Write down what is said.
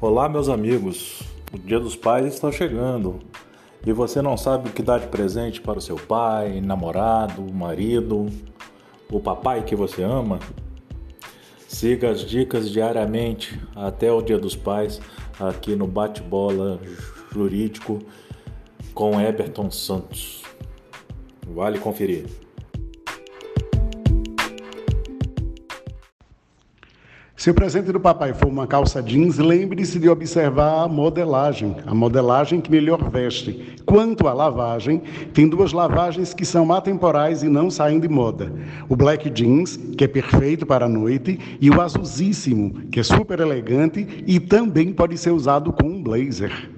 Olá, meus amigos. O Dia dos Pais está chegando e você não sabe o que dar de presente para o seu pai, namorado, marido, o papai que você ama? Siga as dicas diariamente até o Dia dos Pais aqui no Bate-Bola Jurídico com Eberton Santos. Vale conferir. Se o presente do papai for uma calça jeans, lembre-se de observar a modelagem, a modelagem que melhor veste. Quanto à lavagem, tem duas lavagens que são atemporais e não saem de moda. O black jeans, que é perfeito para a noite, e o azulzíssimo, que é super elegante e também pode ser usado com um blazer.